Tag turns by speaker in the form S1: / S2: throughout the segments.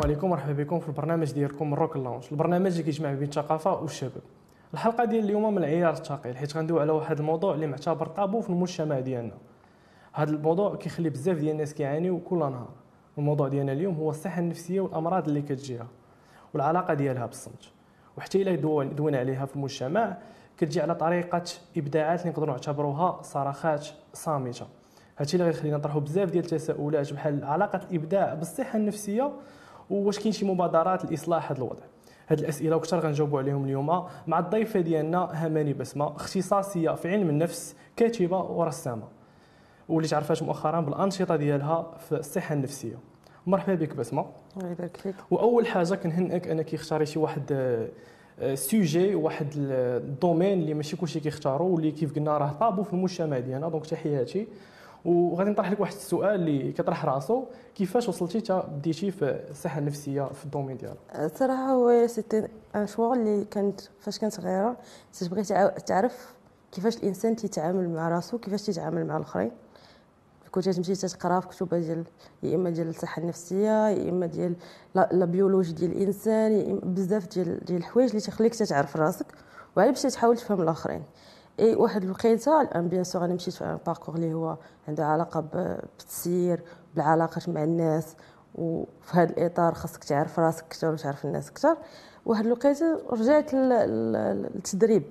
S1: السلام عليكم ومرحبا بكم في البرنامج ديالكم روك لونج البرنامج اللي كيجمع بين الثقافة والشباب. الحلقة ديال اليوم من العيار الثقيل حيت غندويو على واحد الموضوع اللي معتبر طابو في المجتمع ديالنا. هذا الموضوع كيخلي بزاف ديال الناس كيعانيو كل نهار. الموضوع ديالنا اليوم هو الصحة النفسية والأمراض اللي كتجيها والعلاقة ديالها بالصمت. وحتى إلا دوينا عليها في المجتمع كتجي على طريقة إبداعات اللي نقدروا نعتبروها صرخات صامتة. هادشي اللي غيخلينا نطرحوا بزاف ديال التساؤلات بحال علاقة الإبداع بالصحة النفسية واش كاين شي مبادرات لإصلاح هذا الوضع. هاد الأسئلة وكثر غنجاوبوا عليهم اليوم مع الضيفة ديالنا هماني بسمة اختصاصية في علم النفس كاتبة ورسامه واللي تعرفات مؤخرا بالأنشطة ديالها في الصحة النفسية. مرحبا بك بسمة.
S2: الله يبارك فيك.
S1: وأول حاجة كنهنئك أنك اختاريتي واحد sujet واحد الـ domaine اللي ماشي كلشي كيختاروا واللي كيف قلنا راه طابو في المجتمع ديالنا donc تحياتي. وغادي نطرح لك واحد السؤال اللي كيطرح راسو. كيفاش وصلتي تا بديتي في الصحه النفسية في الـ domaine ديالك؟
S2: الصراحه هو c'était un choix اللي كانت فاش كنت صغيرة تبغي تعرف كيفاش الإنسان تيتعامل مع راسو كيفاش تيتعامل مع الآخرين. كنت تمشي تقرا في كتب ديال يا إما ديال الصحه النفسية يا إما ديال la biologie ديال الإنسان بزاف ديال ديال الحوايج اللي تخليك تعرف راسك. وعلى باش تحاول تفهم الآخرين. إي واحد الوقيته الآن bien sûr أنا مشيت في un parcours اللي هو عنده علاقة بالتسيير بالعلاقات مع الناس وفي هذا الإطار خاصك تعرف راسك أكثر وتعرف الناس أكثر واحد الوقيته رجعت للتدريب.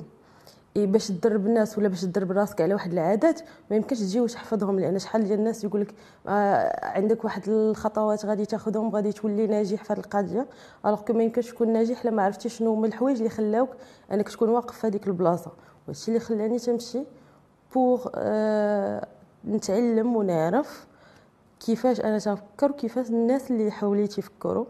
S2: إيه باش تدرب الناس ولا باش تدرب راسك على واحد العادات ما يمكنش تجي وتحفظهم لأن شحال ديال الناس يقول لك آه عندك واحد الخطوات غادي تاخذهم غادي تولي ناجح في هذه القضية. alors ما يمكنش تكون ناجح لما عرفتي شنو هما الحوايج اللي خلاوك أنك تكون واقف في هذيك البلاصة. وهادشي اللي خلاني تمشي pour آه نتعلم ونعرف كيفاش أنا تنفكر وكيفاش الناس اللي حولي تيفكروا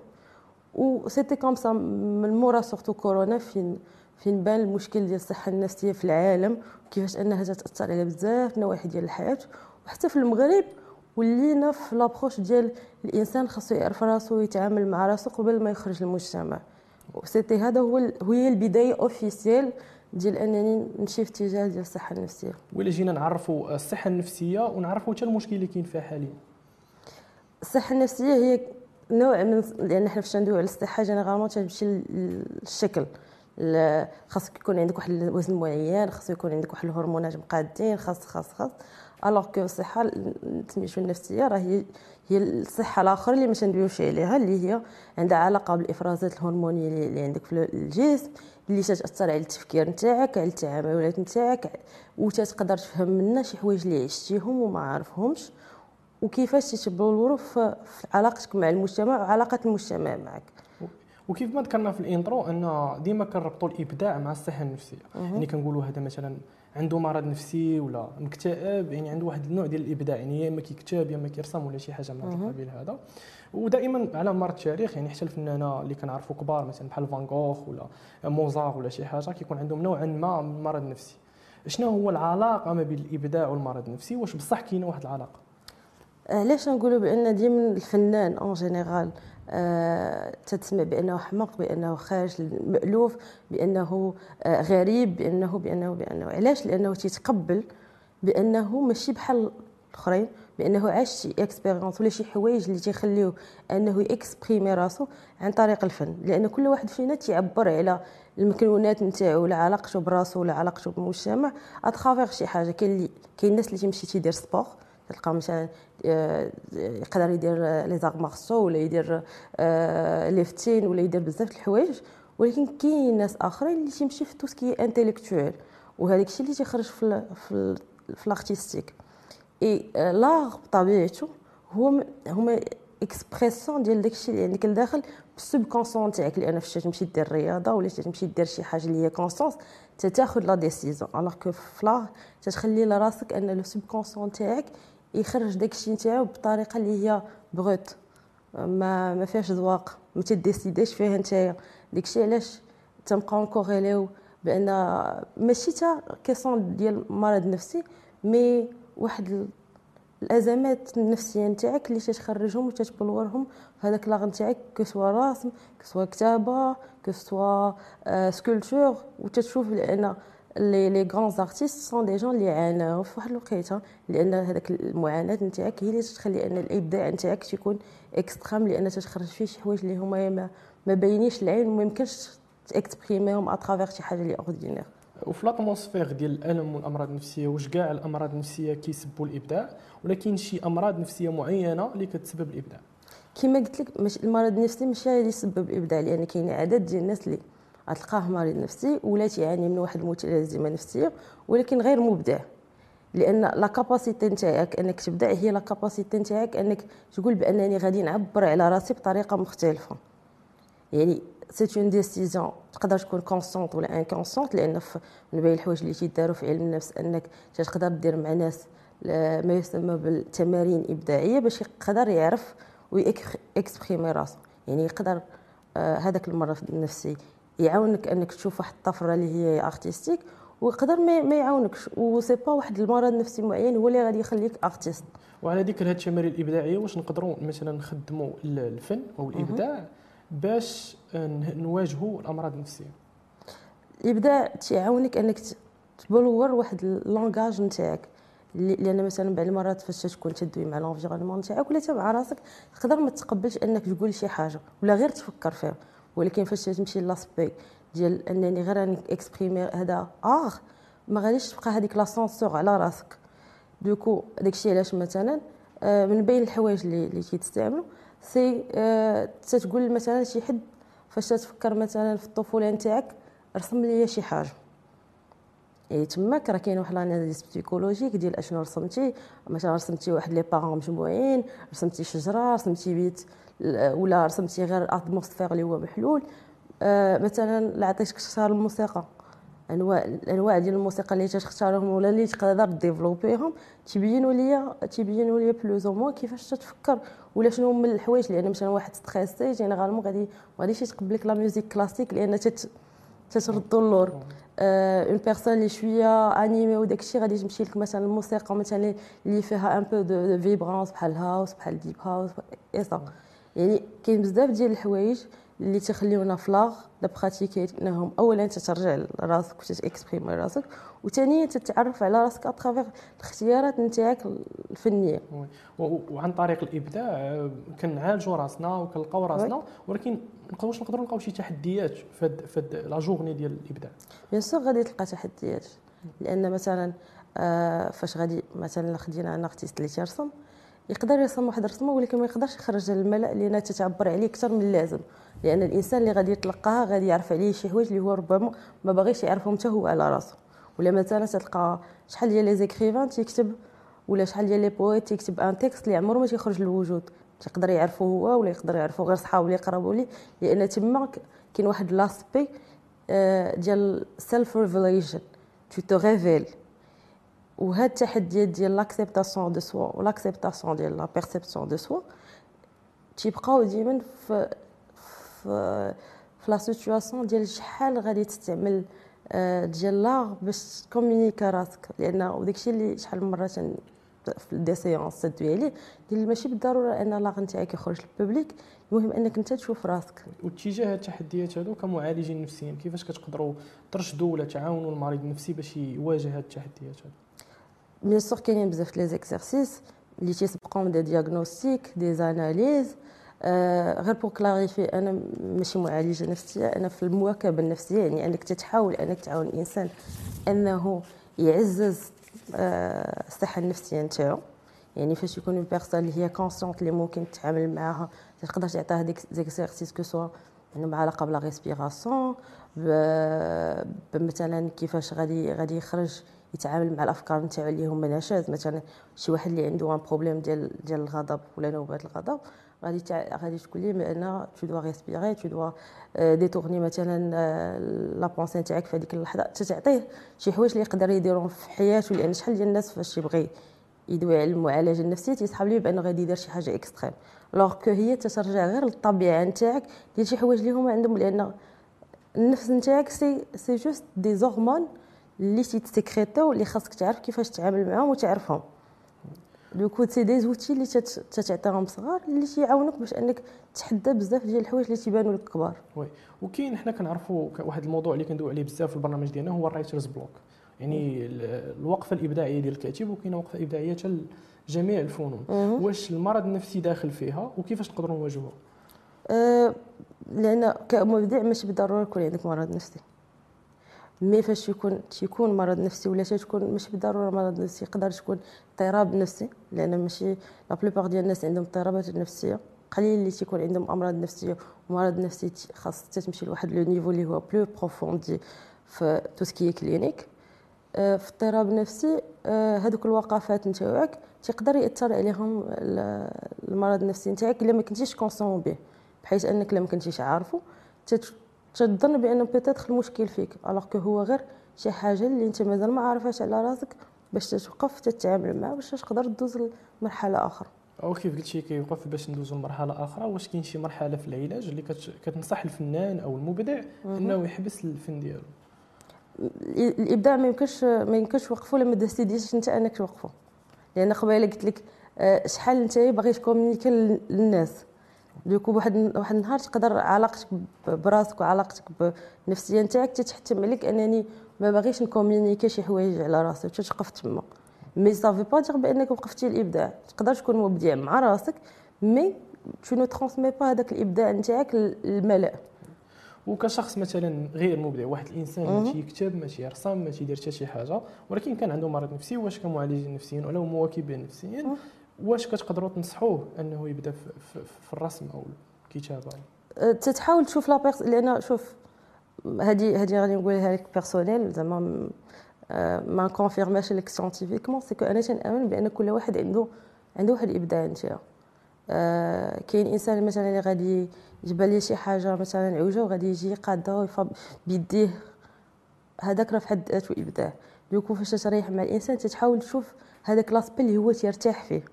S2: و c'était comme ça من مورا surtout كورونا فين فين بان المشكل ديال الصحة النفسية في العالم وكيفاش أنها تأثر على بزاف النواحي ديال الحياة. وحتى في المغرب ولينا في l'approche ديال الإنسان خاصو يعرف راسو ويتعامل مع راسو قبل ما يخرج للمجتمع و c'était هذا هو هي البداية officielle ديال أنني نمشي في اتجاه ديال الصحة النفسية.
S1: ولا جينا نعرفوا الصحة النفسية ونعرفوا حتى المشكل اللي كاين فيها حاليا.
S2: الصحة النفسية هي نوع من لأن حنا فاش ندويو على الصحة généralement تمشي للشكل. خاصك يكون عندك واحد الوزن معين خاص يكون عندك واحد الهرمونات مقادين خاص خاص خاص. alors que الصحة سميتو النفسية راه هي هي الصحة الاخرى اللي ما تندويوش عليها اللي هي عندها علاقة بالافرازات الهرمونيه اللي عندك في الجسم اللي تتاثر على التفكير نتاعك على التعاملات نتاعك وتقدر تفهم منا شي حوايج اللي عشتيهم وما عارفهمش. وكيفاش تتبلوروا في علاقتك مع المجتمع وعلاقه المجتمع معك؟
S1: وكيف ما ذكرنا في الإنترو أن ديما كنربطوا الإبداع مع الصحة النفسية. يعني كنقولوا هذا مثلا عنده مرض نفسي ولا مكتئب يعني عنده واحد النوع ديال الإبداع يعني يا اما كيكتب يا اما كيرسم ولا شي حاجة من القبيل هذا. ودائما على مر التاريخ يعني حتى الفنانة اللي كنعرفوا كبار مثلا بحال فان غوخ ولا موزار ولا شي حاجة كيكون عندهم نوعا ما من المرض النفسي شنو هو العلاقة ما بين الإبداع والمرض النفسي؟ واش بصح كاينة واحد العلاقة؟
S2: علاش نقولوا بأن ديما الفنان en général تتسمع بأنه حمق بأنه خارج المألوف بأنه آه غريب بأنه بأنه بأنه. علاش؟ لأنه تيتقبل بأنه ماشي بحال الأخرين بأنه عاش شي expérience ولا شي حوايج اللي تيخليوه أنه ي exprimer راسو عن طريق الفن. لأن كل واحد فينا تيعبر على المكنونات نتاعو ولا علاقته براسو ولا علاقته بالمجتمع à travers شي حاجة. كاين اللي كاين الناس اللي تيمشي تيدير sport تلقى مثلا يقدر يدير les arts martiaux ولا يدير lifting ولا يدير بزاف الحوايج. ولكن كاين ناس آخرين اللي تيمشي في tout ce qui intellectuel. وهذاك الشيء اللي تيخرج في في في الـ artistique et l'art بطبيعته هو هما expression ديال داكشي اللي عندك لداخل بال subconscient تاعك. لأن فاش تمشي دير الرياضه ولا تمشي دير شي حاجة اللي هي conscience تتاخذ la décision alors que ف l'art تتخلي لراسك أن le subconscient تاعك يخرج داكشي نتاعو بطريقة اللي هي brute. ما ما فيهاش ذواق ما ت décider ش فيها نتايا. داكشي علاش تنبقاو ن corréler يو بأن ماشي تا question ديال مرض نفسي mais واحد الأزمات النفسية نتاعك اللي تتخرجهم وتتبلورهم هذاك l'art نتاعك que ce soit رسم que ce soit كتابة que ce soit sculpture وتتشوف بأن les les grands artistes sont des gens اللي عاناو في واحد الوقيته لأن هذاك المعاناة نتاعك هي اللي تخلي أن الإبداع نتاعك تيكون extrême لأن تخرج فيه شي حوايج اللي هما ما, ما باينينش العين وما يمكنش ت exprimer هم à travers شي حاجة اللي ordinaire
S1: وفي l'atmosphère ديال الألم والأمراض النفسية واش كاع الأمراض النفسية كيسبوا الإبداع؟ ولا كاين شي أمراض نفسية معينة اللي كتسبب الإبداع.
S2: كما قلت لك المرض النفسي ماشي اللي يسبب الإبداع لأن كاين عدد ديال الناس اللي غتلقاه مريض نفسي ولا تيعاني من واحد المتلازمه نفسيه ولكن غير مبدع. لأن la capacité نتاعك أنك تبدع هي la capacité نتاعك أنك تقول بأنني غادي نعبر على راسي بطريقة مختلفة. يعني c'est une décision تقدر تكون consciente ولا inconsciente لأن من بين الحوايج اللي تيداروا في علم النفس أنك تقدر دير مع ناس ما يسمى بالتمارين إبداعية باش يقدر يعرف وي exprimer راسو يعني يقدر آه هذاك المرض النفسي. يعاونك أنك تشوف واحد الطفرة اللي هي artistique ويقدر ما, يعاونكش و c'est pas واحد المرض نفسي معين هو اللي غادي يخليك artiste
S1: وعلى ذكر هاد التمارين الإبداعية واش نقدروا مثلا نخدموا الفن أو الإبداع باش نواجهوا الأمراض النفسية؟
S2: الإبداع تيعاونك أنك تبلور واحد الـ langage نتاعك. لأن مثلا بعض المرات فاش تكون تدوي مع l'environnement نتاعك ولا مع راسك تقدر ما تقبلش أنك تقول شي حاجة ولا غير تفكر فيها. ولكن فاش تمشي l'aspect ديال انني غير راني exprimer هذا آه ما غاديش تبقى هذيك la censure على راسك. donc داكشي علاش مثلا آه، من بين الحوايج اللي اللي تيتستعملوا c'est آه تتقول مثلا شي حد فاش تفكر مثلا في الطفولة نتاعك رسم لي شي حاجة. يعني تماك راه كاين واحد l'analyse psychologique ديال اشنو رسمتي مثلا رسمتي واحد les parents مجموعين رسمتي شجرة رسمتي بيت ولا رسمتي غير atmosphère اللي هو محلول. آه مثلا لا عطيتك تختار الموسيقى. أنواع الانواع ديال الموسيقى اللي تختارهم ولا اللي تقدر ديفلوبيهم تبينوا ليا تبينوا ليا بلوز أو موا كيفاش تتفكر ولا شنو هما الحوايج. لأن مثلا واحد ستريسي جينيرالمون غادي ما غاديش يتقبل لك لا ميوزيك كلاسيك لأن تت تتردو اللور اون بيرسون اللي شوية انيمي وداك الشيء غادي تمشي لك مثلا الموسيقى مثلا اللي فيها ان بو دو فيبرونس بحال الهاوس بحال الديب هاوس اي صا يعني كاين بزاف ديال الحوايج اللي تخليونا ف l'art la pratiquer انهم اولا تترجع لراسك وتت exprimer راسك وثانيا تتعرف على راسك à travers الاختيارات نتاعك الفنية.
S1: وعن طريق الإبداع كنعالجوا راسنا وكنلقاو راسنا ولكن واش نقدروا نلقاو شي تحديات في la journey ديال الإبداع.
S2: bien sûr غادي تلقى تحديات. لأن مثلا آه فاش غادي مثلا خدينا un artiste اللي تيرسم يقدر يرسم واحد الرسمة ولكن ما يقدرش يخرجها للملأ لأن تتعبر عليه أكثر من اللازم. لأن الإنسان اللي غادي يتلقاها غادي يعرف عليه شي حوايج اللي هو ربما ما باغيش يعرفهم حتى هو على راسه ولا مثلا تلقى شحال ديال les écrivains تيكتب ولا شحال ديال les poètes تيكتب un texte اللي عمره ما تيخرج للوجود. تيقدر يعرفو هو ولا يقدر يعرفو غير صحابو اللي يقربوا ليه. لأن تما كاين واحد l'aspect آه، ديال self revelation tu te révèles وهاد التحديات ديال l'acceptation de soi و l'acceptation ديال la perception de soi تيبقاو ديما في في في la situation ديال شحال غادي تستعمل آه، ديال l'art باش ت communiquer راسك. لأن وداكشي اللي شحال من مرة في des séances تدوي عليه ديال ماشي بالضرورة أن l'art نتاعك يخرج لل public المهم أنك أنت تشوف راسك.
S1: واتجاه التحديات هادو كمعالجين نفسيين كيفاش كتقدروا ترشدوا ولا تعاونوا المريض النفسي باش يواجه هاد التحديات هادو؟
S2: bien sûr كاينين بزاف les exercices اللي تيسبقهم des diagnostics des analyses آه غير pour clarifier أنا ماشي معالجة نفسية أنا في المواكبة النفسية يعني أنك تتحاول أنك تعاون الإنسان أنه يعزز آه الصحة النفسية نتاعو. يعني فاش يكون une personne اللي هي consciente اللي ممكن تتعامل معاها تقدر تعطيها des exercices que ce soit يعني مع علاقة ب la respiration مثلا كيفاش غادي غادي يخرج يتعامل مع الأفكار نتاعو اللي هما نشاز مثلا شي واحد اللي عنده un problème ديال ديال الغضب ولا نوبات الغضب غادي غادي تقول لي بأن tu dois respirer tu dois détourner مثلا la pensée نتاعك في هذيك اللحظة. تعطيه شي حوايج اللي يقدر يديرهم في حياته لأن شحال ديال الناس فاش يبغي يدوي على المعالجة النفسية تيسحب ليه بأنه غادي يدير شي حاجة extrême alors que هي تترجع غير للطبيعة نتاعك ديال شي حوايج اللي هما عندهم لأن النفس نتاعك c'est c'est juste des hormones اللي تيت sécrétاو اللي خاصك تعرف كيفاش تتعامل معاهم وتعرفهم. donc c'est des outils اللي تت- تتعطيهم صغار اللي تيعاونوك باش انك تحدى بزاف ديال الحوايج اللي تيبانوا لك كبار.
S1: oui. وكاين حنا كنعرفوا واحد الموضوع اللي كندوي عليه بزاف في البرنامج ديالنا هو ال writer's block. يعني ال- الوقفة الإبداعية ديال الكاتب وكاينة وقفة إبداعية حتى لجميع الفنون. واش المرض النفسي داخل فيها وكيفاش نقدروا نواجهوه
S2: أه لأن كمبدع ماشي بالضرورة يكون عندك مرض نفسي. mais فاش يكون تيكون مرض نفسي ولا تكون ماشي بالضرورة مرض نفسي يقدر تكون اضطراب نفسي لأن ماشي la plupart ديال الناس عندهم اضطرابات نفسية. قليل اللي تيكون عندهم أمراض نفسية ومرض نفسي خاص حتى تمشي لواحد le niveau اللي هو plus profond في tout ce qui est clinique في اضطراب نفسي آه، هذوك الوقفات نتاعك تقدر يأثر عليهم ال- المرض النفسي نتاعك إلا ما كنتيش conscient به بحيث أنك لما كنتيش عارفه. تظن بان peut-être المشكل فيك alors que هو غير شي حاجة اللي أنت مازال ما عارفاش على راسك باش تتوقف تتعامل معاه باش تقدر تدوز لمرحلة آخرى.
S1: أو كيف قلتي كيوقف باش ندوزو لمرحلة آخرى. واش كاين شي مرحلة في العلاج اللي كت- كتنصح الفنان أو المبدع إنه يحبس الفن ديالو؟
S2: ال- الإبداع ما يمكنش ما يمكنش توقفو لما ديسيديش أنت أنك توقفو. لأن قبيلة قلت لك آه، شحال أنت باغي تكومونيكي لل- للناس. دوكو واحد واحد النهار تقدر علاقتك براسك وعلاقتك بالنفسيه نتاعك تتحتم عليك أنني ما باغيش نكومونيكي شي حوايج على راسي وتتوقف تما مي صافي با دير بأنك وقفتي الإبداع تقدر تكون مبدع مع راسك مي تو نو ترونسمي با هذاك الإبداع نتاعك للملأ
S1: وكشخص مثلا غير مبدع واحد الإنسان
S2: مهم.
S1: ما تيكتب ما تيرسم ما تيدير حتى شي حاجة ولكن كان عنده مرض نفسي واش كمعالجين نفسيين ولا مواكبين نفسيين. واش كتقدروا تنصحوه أنه يبدأ في, الرسم أو الكتابة؟
S2: أه، تتحاول تشوف la personne لأن شوف هذه هذه غادي نقولها لك personnel زعما ما confirmاش لك scientifiquement c'est que أنا تنأمن بأن كل واحد عنده عنده واحد الإبداع نتاعو. أه، كاين إنسان مثلا اللي غادي يجبل ليه شي حاجة مثلا عوجة وغادي يجي ويفا بيديه. هذاك راه في حد ذاته إبداع. donc فاش تريح مع الإنسان تتحاول تشوف هذاك l'aspect اللي هو تيرتاح فيه.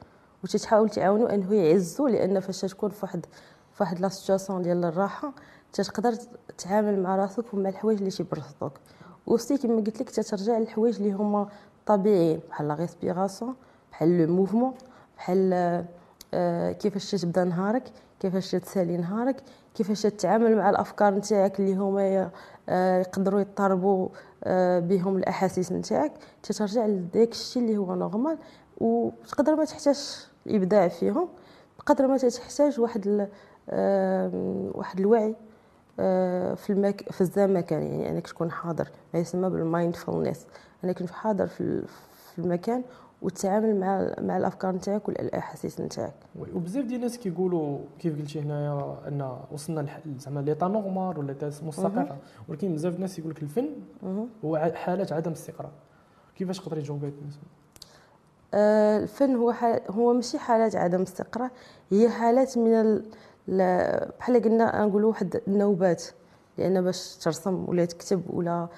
S2: وتتحاول تعاونو أنه يعزو لأن فاش تكون في واحد في واحد la situation ديال الراحة تقدر تتعامل مع راسك ومع الحوايج اللي تيبرصدوك وسي كما قلت لك تترجع للحوايج اللي هما طبيعيين بحال la respiration بحال le mouvement بحال آه، كيفاش تبدا نهارك كيفاش تسالي نهارك كيفاش تتعامل مع الأفكار نتاعك اللي هما آه، يقدروا يضطربوا آه، بهم الأحاسيس نتاعك. تترجع لداك الشيء اللي هو normal وتقدر ما تحتاجش الإبداع فيهم بقدر ما تحتاج واحد ال- آم، واحد الوعي آه، في المك... في الزمكان يعني انك تكون حاضر ما يسمى بال mindfulness. انك تكون حاضر في ال- في المكان وتتعامل مع مع الأفكار نتاعك والاحاسيس نتاعك.
S1: وبزاف ديال الناس كيقولوا كيف قلتي هنايا أن وصلنا زعما l'état normal ولا مستقرة. ولكن بزاف الناس يقول لك الفن. هو حالة عدم استقرار. كيفاش تقدري تجاوبي الناس؟
S2: آه، الفن هو حال هو ماشي حالات عدم استقرار هي حالات من ال... بحال قلنا نقولوا واحد النوبات لأن باش ترسم ولا تكتب ولا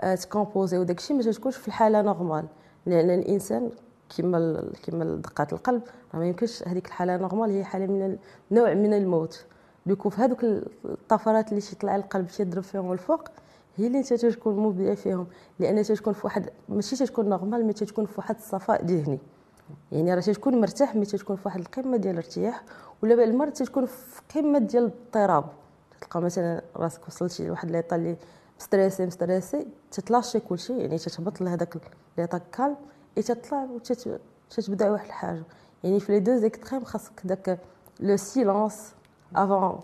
S2: آه، ت composer وداك الشيء ما تكونش في الحالة normale. لأن الإنسان كما كما دقات القلب راه ما يمكنش هذيك الحالة normale هي حالة من نوع من الموت. donc في هذوك الطفرات اللي تطلع القلب تيضرب فيهم الفوق هي اللي انت تكون مبدع فيهم لأن تكون في واحد ماشي تكون normal mais تكون في واحد الصفاء ذهني. يعني راه تكون مرتاح mais تكون في واحد القمة ديال الارتياح ولا بعض المرات تكون في قمة ديال الاضطراب. تلقى مثلا راسك وصلتي لواحد l'état اللي م stressé م stressé تتلاشي كلشي يعني تتهبط لهذاك l'état calme et تطلع وتتبدا واحد الحاجة. يعني في les deux extrêmes خاصك داك le silence avant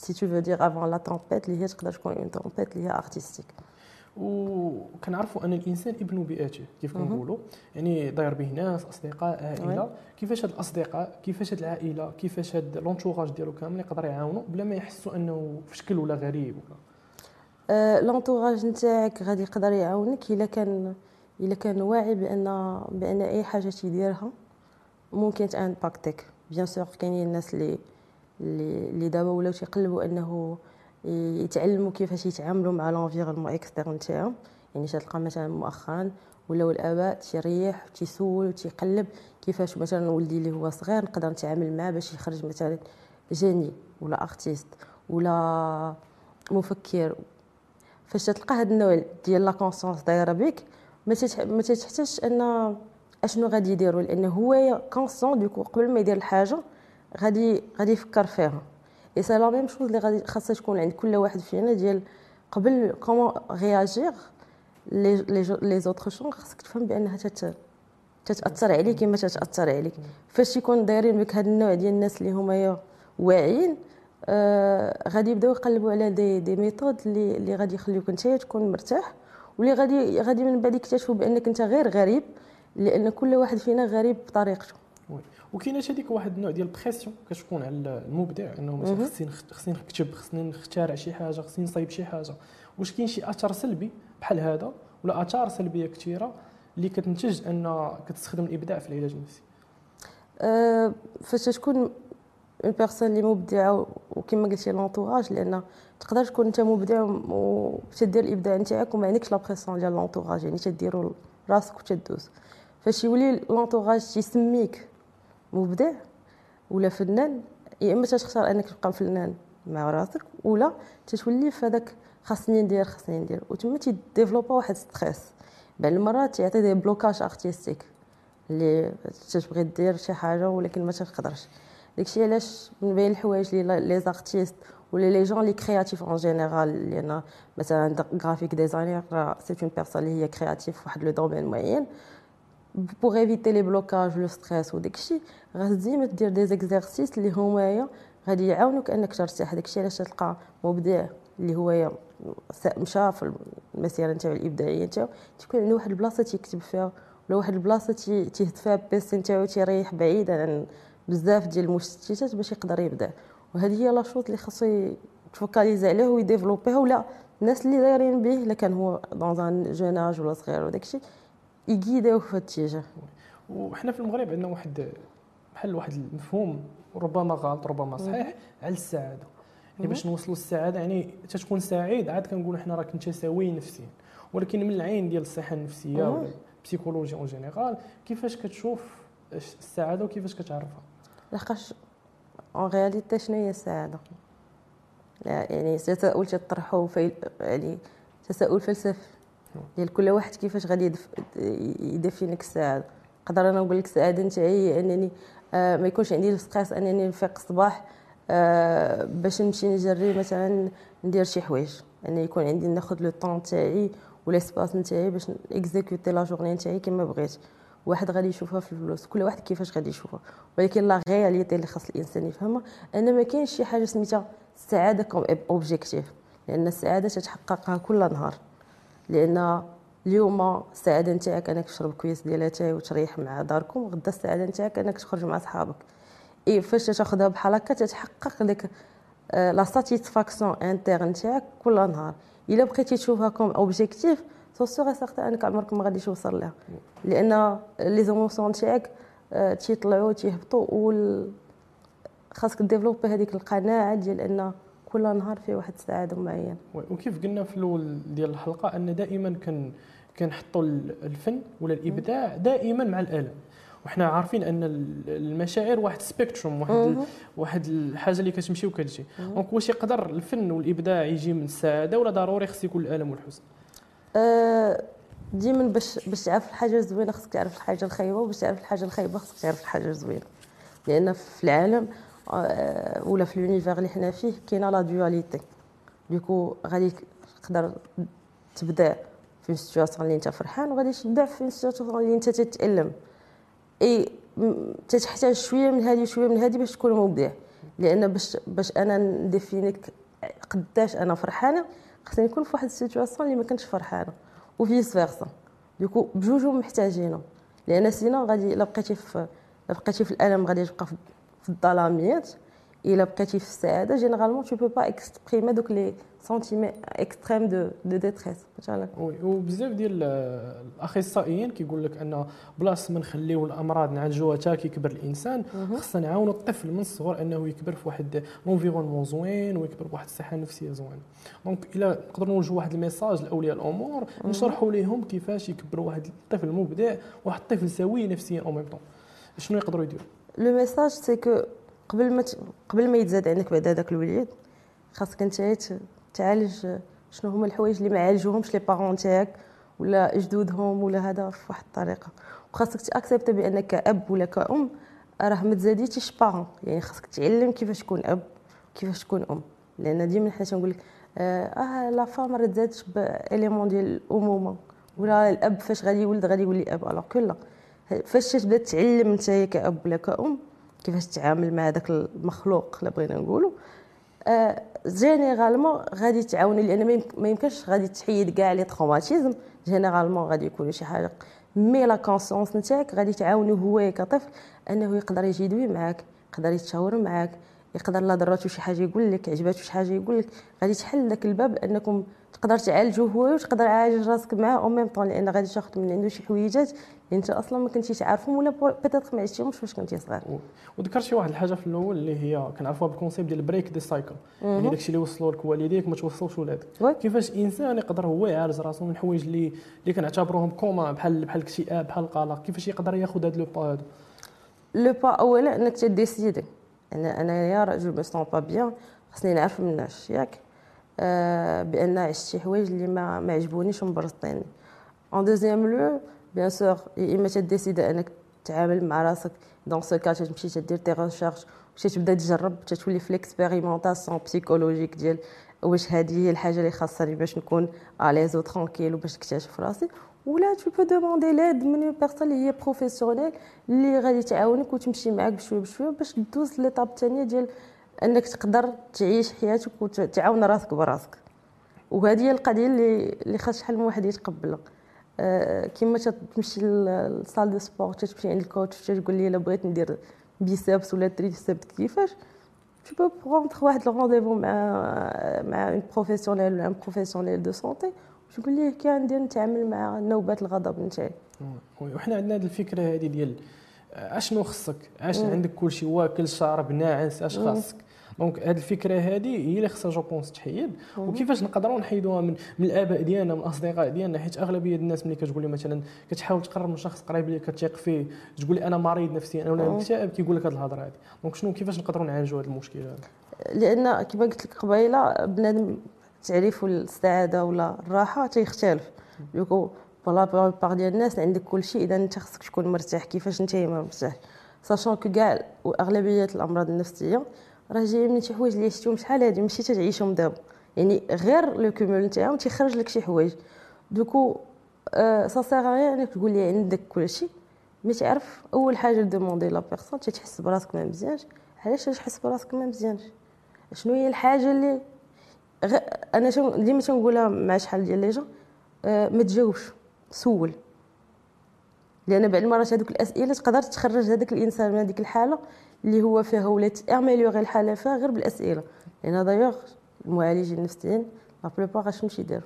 S2: si tu veux dire avant la tempête اللي هي تقدر تكون une tempête اللي هي artistique
S1: وكنعرفوا أن الإنسان ابن بيئته كيف كنقولوا يعني داير به ناس أصدقاء عائلة. كيفاش هاد الأصدقاء كيفاش هاد العائلة كيفاش هاد l'entourage ديالو كامل يقدر يعاونوا بلا ما يحسوا أنه في شكل ولا غريب ولا
S2: l'entourage نتاعك غادي يقدر يعاونك إلا كان إلا كان واعي بأن بأن أي حاجة تيديرها ممكن ت impacter ك bien sûr كاينين الناس اللي اللي دابا ولاو تيقلبوا انه يتعلموا كيفاش يتعاملوا مع l'environnement externe تاعهم يعني تلقى مثلا مؤخرا ولاو الآباء تيريح تيسول وتيقلب كيفاش مثلا ولدي اللي هو صغير نقدر نتعامل معاه باش يخرج مثلا génie ولا artiste ولا مفكر. فاش تلقى هذا النوع ديال la conscience دايرة بك ما تحتاجش أن أشنو غادي يديروا لأن هو conscient donc قبل ما يدير الحاجة غادي غادي يفكر فيها. et c'est la même chose اللي غادي خاصها تكون عند كل واحد فينا ديال قبل comment réagir les les autres gens خاصك تفهم بأنها تت تتأثر عليك كما تتأثر عليك. فاش يكون دايرين بك هذا النوع ديال الناس اللي هما واعيين آه غادي يبداو يقلبوا على des des méthodes اللي اللي غادي يخليوك انت تكون مرتاح. واللي غادي غادي من بعد يكتشفوا بأنك انت غير غريب لأن كل واحد فينا غريب بطريقته.
S1: وكاينه هذيك واحد النوع ديال ال pression كتكون على المبدع انه مثلا خصني خصني نكتب خصني نخترع شي حاجة خصني نصايب شي حاجة واش كاين شي اثر سلبي بحال هذا ولا اثار سلبيه كثيره اللي كتنتج ان كتستخدم الابداع في العلاج النفسي
S2: أه فاش تكون une personne اللي مبدعه وكما قلتي l'entourage لأن تقدر تكون انت مبدع وتدير الابداع نتاعك وما عندكش la pression ديال l'entourage يعني تديرو راسك وتدوز فاش يولي l'entourage تيسميك مبدع ولا فنان يا إما تختار إنك تبقى فنان مع راسك ولا تتولي في هذاك خاصني ندير خاصني ندير. وتما تي développer واحد stress. بعض المرات يعطي des blocages artistiques اللي تبغي دير شي حاجة ولكن ما تقدرش. داكشي علاش من بين الحوايج اللي les artistes ولا les gens les créatifs en général لأن مثلا graphic designer c'est une personne اللي هي créative في واحد le domaine معين. pour éviter les blocages le stress وداكشي غادي ديما دير des exercices اللي هما غادي يعاونوك انك ترتاح داكشي علاش تلقى مبدع اللي هو مشى في المسيره نتاعو الابداعيه نتاعو تكون عنده واحد البلاصه تيكتب فيها ولا واحد البلاصه تيهد فيها PC نتاعو تيريح بعيدا عن بزاف ديال المشتتات باش يقدر يبدا وهذه هي la chute اللي خاصو ت focaliser عليه وي développer ها ولا الناس اللي دايرين به الا كان هو donc un jeune ولا صغير وداكشي يڭيدوه في هذا الاتجاه
S1: وحنا في المغرب عندنا واحد بحال واحد المفهوم ربما غلط ربما صحيح على السعادة. يعني باش نوصلوا السعاده يعني تتكون سعيد عاد كنقولوا حنا راك أنت سوي نفسيا ولكن من العين ديال الصحة النفسية والبسيكولوجيا en général كيفاش كتشوف السعادة وكيفاش كتعرفها؟
S2: لحقاش en réalité شنو هي السعادة؟ يعني تساؤل تطرحه في يعني تساؤل فلسفي. ديال كل واحد كيفاش غادي يدفينك السعاده نقدر أنا نقول لك السعاده نتاعي هي أنني آه ما يكونش عندي ال stress أنني نفيق الصباح آه باش نمشي نجري مثلا ندير شي حوايج. ان يكون عندي ناخذ le temps تاعي espace نتاعي باش exécuter la journée نتاعي كما بغيت. واحد غادي يشوفها في الفلوس. كل واحد كيفاش غادي يشوفها. ولكن la réalité اللي خاص الإنسان يفهمها أن ما كاينش شي حاجة سميتها السعادة comme objectif لأن السعادة تتحققها كل نهار. لأن اليوم السعادة نتاعك أنك تشرب كويس ديال اتاي وتريح مع داركم غدا السعادة نتاعك أنك تخرج مع صحابك إي فاش تاخذها بحال هكا تتحقق لك la satisfaction interne نتاعك كل نهار. إلا بقيتي تشوفها comme objectif sois sûr certain أنك عمرك ما غاديش توصل لها. لأن les émotions نتاعك آه، تيطلعوا تيهبطوا و خاصك développer هذيك القناعة ديال أن كل نهار فيه واحد السعاده معينه
S1: وكيف قلنا في الأول ديال الحلقة أن دائما كان كنحطوا الفن ولا الإبداع دائما مع الألم. وحنا عارفين أن المشاعر واحد spectrum واحد واحد الحاجة اللي كتمشي وكتجي. donc واش يقدر الفن والإبداع يجي من السعادة ولا ضروري خص يكون الألم والحزن؟
S2: أه ديما باش باش تعرف الحاجة الزوينة خصك تعرف الحاجة الخايبة وباش تعرف الحاجة الخايبة خصك تعرف الحاجة الزوينة. لأن في العالم ولا في l'univers اللي حنا فيه كاينة la dualité du coup غادي تقدر تبدا في situation اللي انت فرحان وغادي تبدا في situation اللي انت تتألم. اي تتحتاج شوية من هذه شوية من هذه باش تكون مبدع. لأن باش باش أنا نديفينيك قداش أنا فرحانة خصني نكون في واحد ال situation اللي ما كنتش فرحانة. و vice versa du coup بجوجهم محتاجينه. لأن sinon غادي الا بقيتي في بقيتي في الألم غادي تبقى الظلاميات إلا بقيتي في السعادة. généralement tu peux pas exprimer donc les sentiments extrêmes de de détresse مثلا
S1: oui وبزاف ديال الأخصائيين كيقول لك أن بلاص ما نخليو الأمراض نعالجوها حتى كيكبر الإنسان خصنا نعاونوا الطفل من الصغر أنه يكبر في واحد l'environnement زوين ويكبر بواحد الصحة النفسية زوينه donc إلا نقدروا نوجهوا واحد ال message لأولياء الأمور نشرحوا لهم كيفاش يكبروا واحد الطفل مبدع واحد الطفل سوي نفسيا أو ميم طون شنو يقدروا يديروا
S2: le message c'est que قبل ما قبل ما يتزاد عندك بعد هذاك الوليد خاصك انت تعالج شنو هما الحوايج اللي ما عالجوهمش les parents تاعك ولا جدودهم ولا هذا في واحد الطريقة. وخاصك ت accepter بأنك كأب ولا كأم راه ما تزاديتيش parent يعني خاصك تعلم كيفاش تكون أب كيفاش تكون أم. لأن ديما حنا تنقول لك آه la femme راه تزادش ب élément ديال الأمومة. ولا الأب فاش غادي يولد غادي يولي أب. alors que là فاش تبدأ تعلم انت كأب ولا كأم كيفاش تتعامل مع داك المخلوق لا بغينا نقولوا آه généralement غادي تعاوني لأن ما يمكنش غادي تحيد كاع les traumatismes généralement غادي يكونوا شي حاجة mais la conscience نتاعك غادي تعاوني هو كطفل أنه يقدر يجي يدوي معاك يقدر يتشاور معاك يقدر لا ضراتو شي حاجة يقول لك عجباتو شي حاجة يقول لك غادي تحل داك الباب أنكم تقدر تعالجو هو وتقدر عالج راسك معاه أو ميم طون لأن غادي تاخذ من عنده شي حويجات اللي انت أصلا ما كنتيش تعرفهم ولا peut-être ما عشتيهمش فاش كنتي صغير.
S1: وذكرتي واحد الحاجة في الأول اللي هي كنعرفوها بال concept ديال break the cycle يعني داكشي اللي وصلوا لك والديك ما توصلوش ولادك. كيفاش إنسان يقدر هو يعالج راسو من الحوايج اللي اللي كنعتبروهم comme بحال بحال الاكتئاب بحال القلق. كيفاش يقدر ياخذ هذا le pas هذا
S2: le pas اولا أنك ت décider. أنا انايا je me sens pas bien خصني نعرف من الناس ياك؟ بأن عشت شي حوايج اللي ما ما عجبونيش ومبرطيني en deuxième lieu bien sûr يا اما ت décider انك تتعامل مع راسك. dans ce cas تمشي تدير tes recherches باش تبدا تجرب تولي في l'expérimentation psychologique ديال واش هذه هي الحاجة اللي خاصني باش نكون à l'aise و tranquille وباش نكتشف راسي. ولا tu peux demander l'aide من une personne اللي هي professionnelle اللي غادي تعاونك وتمشي معاك بشوية بشوية باش دوز l'étape الثانية ديال انك تقدر تعيش حياتك وتعاون راسك براسك وهذه هي القضية اللي اللي خاص شحال من واحد يتقبلها أه كيما تمشي لل salle de sport تمشي عند ال coach تقول لي الا بغيت ندير biceps ولا triceps كيفاش tu peux prendre واحد ال rendez-vous مع مع un professionnel ولا un professionnel de santé تقول ليه كان ندير نتعامل مع نوبات الغضب نتاعي
S1: وحنا عندنا هذه الفكرة هذه ديال اشنو خصك اش عندك كل شيء واكل شارب ناعس اش خاصك donc هذه الفكرة هذه هي اللي خصها je pense تحيد. وكيفاش نقدروا نحيدوها من, من الآباء ديالنا من الأصدقاء ديالنا حيت أغلبية الناس ملي كتقول لي مثلا كتحاول تقرب من شخص قريب ليك كتيق فيه تقول لي أنا مريض نفسيا أنا ولا مكتئب كيقول لك هذه الهضرة هذه donc شنو كيفاش نقدروا نعالجوا هذا المشكل هذا
S2: لأن كما قلت لك قبيلة بنادم تعريف السعاده ولا الراحة تيختلف. du coup la plupart ديال الناس عندك كل شيء إذا أنت خصك تكون مرتاح كيفاش أنت ما مرتاح؟ sachant que كاع وأغلبية الأمراض النفسية راه جاية من شي حوايج اللي عشتيهم شحال هادي ماشي تتعيشهم دابا. يعني غير le cumul نتاعهم تيخرج لك شي حوايج. du coup أه ça sert انك تقول لي عندك كل شيء mais تعرف أول حاجة demander à la personne تتحس براسك ما مزيانش. علاش تحس براسك ما مزيانش؟ شنو هي الحاجة اللي غ... أنا شو ديما تنقولها مع شحال ديال les gens أه ما تجاوبش. سول. لأن بعض المرات هذوك الأسئلة تقدر تخرج هذاك الإنسان من هذيك الحالة اللي هو فيها ولا ت améliorer الحالة فيها غير بالأسئلة. لأن دايوغ المعالجين النفسيين la plupart اش مشي يدير.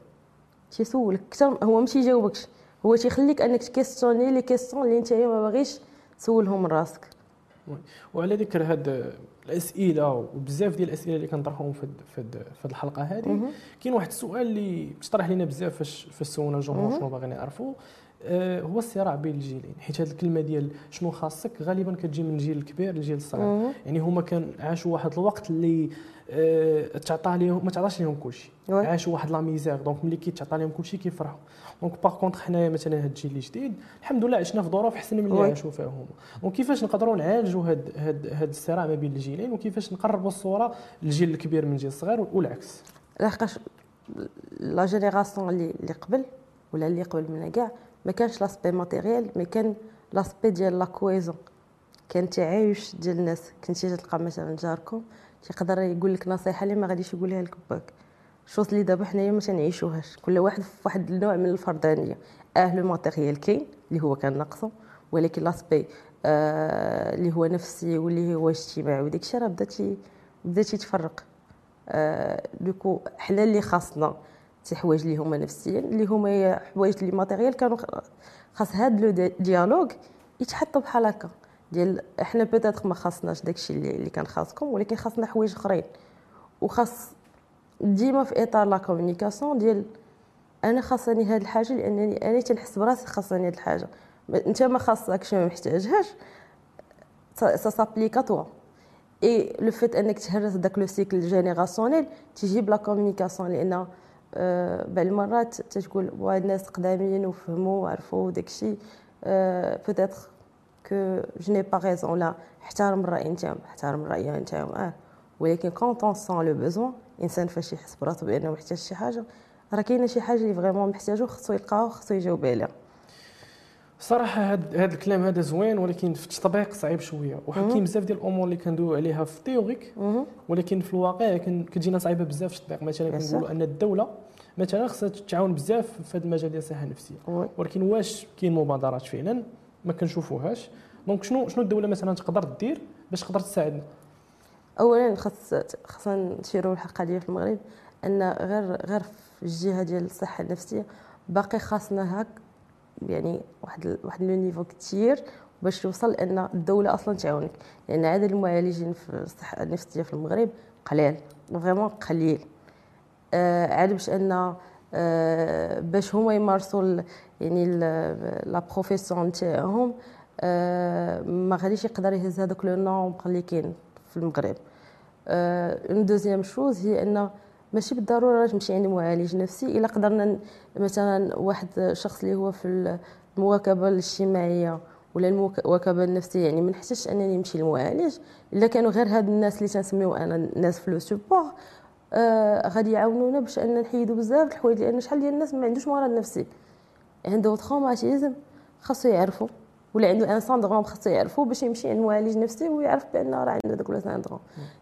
S2: تيسولك كثر هو ماشي يجاوبكش. هو تيخليك أنك تكيستوني لي كيستيون اللي أنت ما باغيش تسولهم من راسك.
S1: وعلى ذكر هاد الأسئلة وبزاف ديال الأسئلة اللي كنطرحهم في في في الحلقة هذه كاين واحد السؤال اللي بيطرح لنا بزاف فاش فاش سولنا الجمهور شنو باغيين يعرفوا. هو الصراع بين الجيلين. حيت هذه الكلمة ديال شنو خاصك غالبا كتجي من الجيل الكبير للجيل الصغير يعني هما كان عاشوا واحد الوقت اللي آه تعطى لهم ما تعطاش لهم كلشي. عاشوا واحد la misère. donc ملي كيتعطى لهم كلشي كيفرحوا. donc par contre حنايا مثلا هاد الجيل الجديد الحمد لله عشنا في ظروف احسن من اللي عاشوا فيها هما. donc كيفاش نقدروا نعالجوا هاد هاد هاد الصراع ما بين الجيلين؟ وكيفاش نقربوا الصورة للجيل الكبير من الجيل الصغير والعكس؟
S2: لحقاش la génération اللي اللي قبل ولا اللي قبل منا كاع ما كانش l'aspect matériel mais كان l'aspect ديال la cohésion كان تعايش ديال الناس. كنتي تلقى مثلا جاركم تيقدر يقول لك نصيحة اللي ما غاديش يقولها لك باك chose اللي دابا حنايا ما تنعيشوهاش. كل واحد في واحد النوع من الفردانية. أه le matériel كاين اللي هو كان ناقصه ولكن l'aspect آه هو نفسي واللي هو اجتماعي وديك الشيء راه بدا بدا تيتفرق آه du coup حنا اللي خاصنا شي حوايج اللي هما نفسيين اللي هما حوايج اللي matériel كانوا خاص هاد le dialogue يتحطوا بحال هكا. ديال إحنا peut-être ما خاصناش داكشي اللي, اللي كان خاصكم ولكن خاصنا حوايج اخرين. وخاص ديما في إطار la communication ديال أنا خاصني هاد الحاجة لأنني أنا تنحس براسي خاصني هاد الحاجة. أنت ما خاصكش ما محتاجهاش ça s'applique à toi et le fait أنك تهرس داك le cycle générationnel تجيب la communication لأن بعض المرات تتقول واحد الناس قدامين وفهموا وعرفوا داكشي peut-être que je n'ai pas raison ولا احترم الرأي نتاعهم احترم الرأي نتاعهم آه ولكن quand on sent le besoin انسان فاش يحس براسو بأنه محتاج شي حاجة راه كاينة شي حاجة اللي vraiment محتاجو خصو يلقاها خصو يجاوب عليها.
S1: صراحة هاد, هاد الكلام هذا زوين ولكن في التطبيق صعيب شوية. وكاين بزاف ديال الأمور اللي كندويو عليها في ال théorique ولكن في الواقع كتجينا صعيبة بزاف في التطبيق. مثلا كنقولوا أن الدولة مثلا خصها تتعاون بزاف في هذا المجال ديال الصحة النفسية. ولكن واش كاين مبادرات فعلا؟ ما كنشوفوهاش. donc شنو شنو الدولة مثلا تقدر دير باش تقدر تساعدنا
S2: اولا خاص خاصنا نشيروا الحلقة ديال في المغرب أن غير غير في الجهة ديال الصحة النفسية باقي خاصنا هاك يعني واحد واحد le niveau كثير باش توصل ان الدولة أصلا تعاونك. لأن عدد المعالجين في الصحه النفسية في المغرب قليل vraiment قليل. آه عاد باش أن آه باش هما يمارسوا يعني la profession تاعهم آه ما غاديش يقدر يهز هذاك le nombre اللي كاين في المغرب. une deuxième chose هي أن ماشي بالضرورة تمشي عند معالج نفسي. إلا قدرنا مثلا واحد الشخص اللي هو في المواكبة الاجتماعية ولا المواكبة النفسية يعني ما نحتاجش أنني نمشي للمعالج. إلا كانوا غير هاد الناس اللي تنسميو أنا الناس في le support آه غادي يعاونونا باش أن نحيدوا بزاف الحوايج لأن شحال ديال الناس ما عندوش مرض نفسي عنده traumatisme خاصو يعرفوا ولا عنده un syndrome خاصو يعرفوا باش يمشي عند معالج نفسي ويعرف بأن راه عنده داك ال syndrome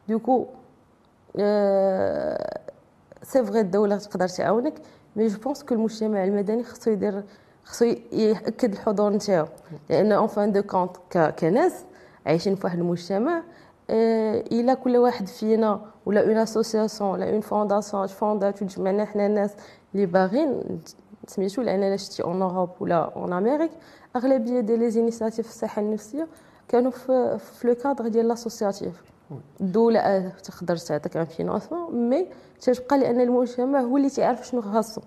S2: du coup آه c'est vrai الدولة تقدر تعاونك mais je pense que المجتمع المدني خصو يدير خصو يأكد الحضور نتاعو. لأن en fin de compte كناس عايشين في واحد المجتمع إلا كل واحد فينا ولا une association ولا une fondation fonda تجمعنا حنا الناس اللي باغيين سميتو لأن أنا شتي en Europe ولا en Amérique أغلبية ديال les initiatives الصحه النفسية كانوا في le cadre ديال l'associatif الدولة تقدر تعطيك un financement mais تتبقى لأن المجتمع هو اللي تعرف شنو خاصو.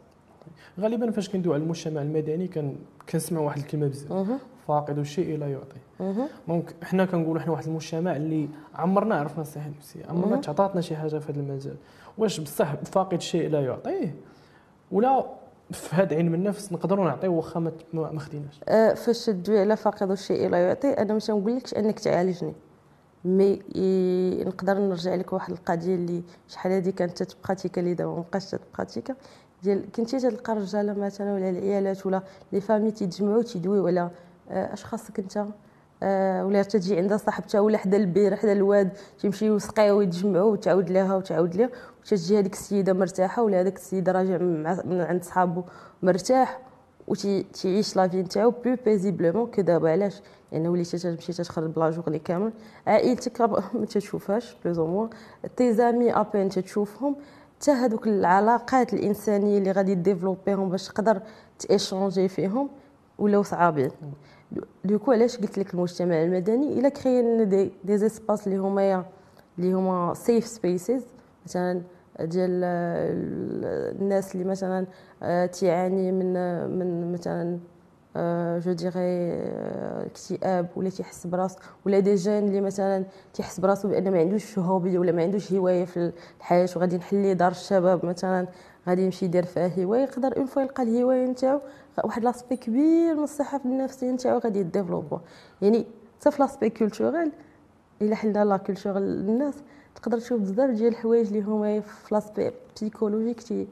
S1: غالبا فاش كندوي على المجتمع المدني كان كنسمع واحد الكلمة بزاف. فاقد الشيء لا يعطي. donc حنا كنقولوا حنا واحد المجتمع اللي عمرنا عرفنا الصحه النفسية. عمرنا تعطاتنا شي حاجة في هذا المجال. واش بصح فاقد الشيء لا يعطيه ولا في هذا علم النفس نقدروا نعطيو واخا ما خديناش.
S2: أه فاش تدوي على فاقد الشيء لا يعطي أنا ماشي نقول لكش أنك تعالجني. mais نقدر نرجع لك واحد القضية اللي شحال هادي كانت ت pratiqua اللي دابا مابقاش ت pratiqua ديال كنتي تلقى الرجاله مثلا ولا العيالات ولا les familles تيتجمعوا تيدويو على آه، اش خاصك أنت؟ آه ولا تجي عندها صاحبتها ولا حدا البير حدا الواد تيمشيو يسقيو ويتجمعوا وتعاود لها وتعاود لها وتجي هذيك السيدة مرتاحة ولا هذاك السيد راجع من عند صحابو مرتاح. وتعيش لا في نتاعو بلو بيزيبلومون كو دابا علاش؟ لأن وليتي تمشي تخرج بلا جورني كامل. عائلتك ما تشوفهاش بلوز أو موان تي زامي ابين تشوفهم حتى هذوك العلاقات الإنسانية اللي غادي ديفلوبيهم باش تقدر تيشونجي فيهم ولاو صعابين دوكو علاش قلت لك المجتمع المدني؟ إلا كريين دي دي زيسباس اللي هما اللي هما سيف سبيسز مثلا ديال الناس اللي مثلا آه، تعاني من من مثلا جو ديغي اكتئاب ولا تيحس براسو ولا دي جان اللي مثلا تيحس براسو بأن ما عندوش هوبي ولا ما عندوش هواية في الحياة وغادي نحل ليه دار الشباب مثلا غادي يمشي يدير فيها هواية يقدر اون فوا يلقى الهواية نتاعو واحد لاسبي كبير من الصحة النفسيه نتاعو غادي يديفلوبو يعني حتى في لاسبي كولتوريل إلا حلنا لا كولتور الناس تقدر تشوف بزاف ديال الحوايج اللي هما في لاسبي بسيكولوجيك تي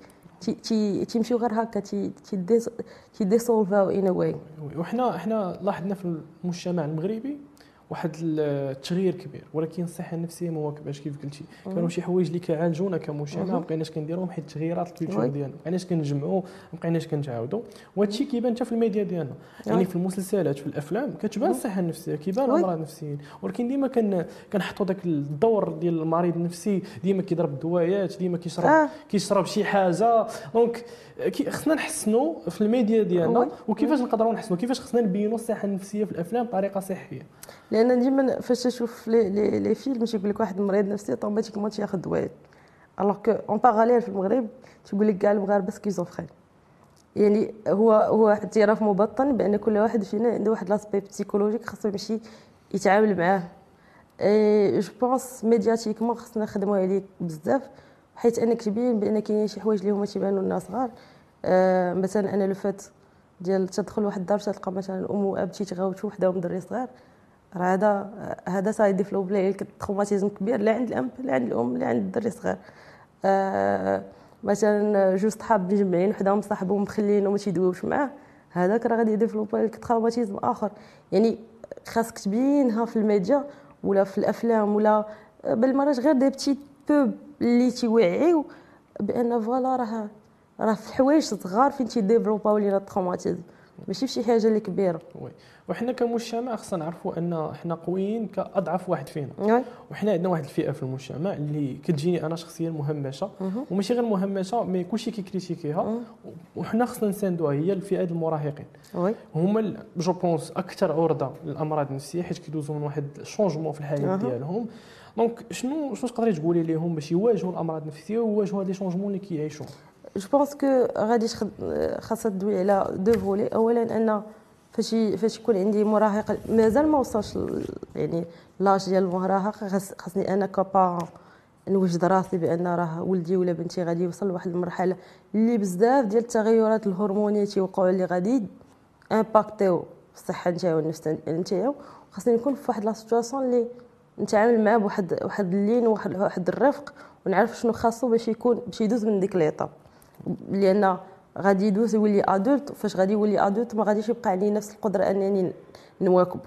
S2: تي تيمشيو غير هكا تي تيديسولفاو ان واي
S1: وحنا حنا لاحظنا في المجتمع المغربي واحد التغيير كبير ولكن الصحة النفسية ما واكباش كيف قلتي. كانوا شي حوايج اللي كيعالجونا كمجتمع ما بقيناش كنديروهم حيت تغييرات الكولتور ديالنا ما بقيناش كنجمعوا ما بقيناش كنتعاودوا وهذا الشيء كيبان حتى في الميديا ديالنا. يعني في المسلسلات في الأفلام كتبان الصحة النفسية كيبان الأمراض النفسيين. ولكن ديما كن كنحطوا ذاك الدور ديال المريض النفسي ديما كيضرب الدوايات ديما كيشرب آه. كيشرب شي حاجة. دونك خصنا نحسنوا في الميديا ديالنا. وكيفاش نقدروا نحسنوا كيفاش خصنا نبينوا الصحة النفسية في الأفلام بطريقة صحية؟
S2: لأن ديما فاش تشوف لي لي, فيلم تيقول لك واحد المريض نفسي أوتوماتيكمون تياخذ دوايات الوغ كو اون باراليل في المغرب تقول لك كاع المغاربه سكيزوفرين. يعني هو هو اعتراف مبطن بأن كل واحد فينا عنده واحد لاسبي بسيكولوجيك خاصو يمشي يتعامل معاه. اي جو بونس ميدياتيكمون خصنا نخدموا عليه بزاف حيت أنا كتبين بأن كاينين شي حوايج اللي هما تيبانوا لنا صغار. آه مثلا أنا لو فات ديال تدخل واحد الدار تلقى مثلا الام وأب تيتغاوتوا وحدهم دري صغير راه هذا هذا ساي ديفلوب ليه تروماتيزم كبير لا عند الأم لا عند الأم لا عند الدري الصغير آه مثلا جوج صحاب مجمعين وحدهم صاحبهم مخلينه ما تيدويوش معاه هذاك راه غادي يديفلوبي لك تروماتيزم آخر. يعني خاصك تبينها في الميديا ولا في الأفلام ولا بالمرات غير دي بتي بوب اللي تيوعيو بأن فوالا راه راه في حوايج صغار فين تيديفلوباو لينا التروماتيزم ماشي في شي حاجة اللي كبيرة.
S1: وي. وحنا كمجتمع خصنا نعرفوا أن حنا قويين كأضعف واحد فينا. وحنا عندنا واحد الفئة في المجتمع اللي كتجيني أنا شخصيا مهمشة.
S2: مهم.
S1: وماشي غير مهمشة مي كلشي كيكريتيكيها. وحنا خصنا نساندوها هي الفئة المراهقين.
S2: وي.
S1: هما جو بونس أكثر عرضة للأمراض النفسية حيت كيدوزوا من واحد الشونجمون في
S2: الحياة.
S1: ديالهم. دونك شنو شنو تقدري تقولي لهم باش يواجهوا الأمراض النفسية ويواجهوا هاد لي شونجمون اللي كيعيشوا؟
S2: جو بونس كو غادي خاصها تدوي على دو فولي اولا أن فاش فاش يكون عندي مراهق مازال ما وصلش يعني لاج ديال المراهقه خاص- خاصني أنا كبارون نوجد راسي بأن راه ولدي ولا بنتي غادي يوصل لواحد المرحلة اللي بزاف ديال التغيرات الهرمونية تيوقعوا اللي غادي امباكتيو الصحة نتاعو والنفس نتاعو. خاصني نكون في واحد لا سيتواسيون اللي نتعامل معاه بواحد واحد اللين وواحد واحد الرفق ونعرف شنو خاصو باش يكون باش يدوز من ديك ليطاب. لأن غادي يدوز يولي ادولت فاش غادي يولي ادولت ما غاديش يبقى عندي نفس القدرة أنني نواكب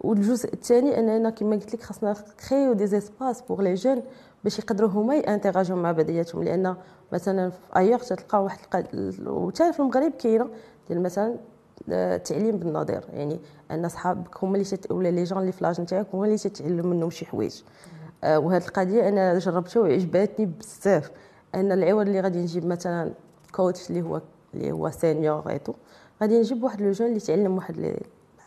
S2: والجزء الثاني أننا كما قلت لك خاصنا كريو دي زيسباس بوغ لي جون باش يقدروا هما يانتيراجيو مع بعضياتهم. لأن مثلا في ايوغ تلقى واحد وتا في المغرب كاينة ديال مثلا آه، التعليم بالنظير. يعني أن صحابك هما اللي تت... ولا لي جون اللي في لاج نتاعك هما اللي تتعلم منهم شي حوايج. آه، وهاد القضية أنا جربتها وعجباتني بزاف. أن العوض اللي غادي نجيب مثلا كوتش اللي هو اللي هو سينيور ايتو غادي نجيب واحد لو جون اللي تعلم واحد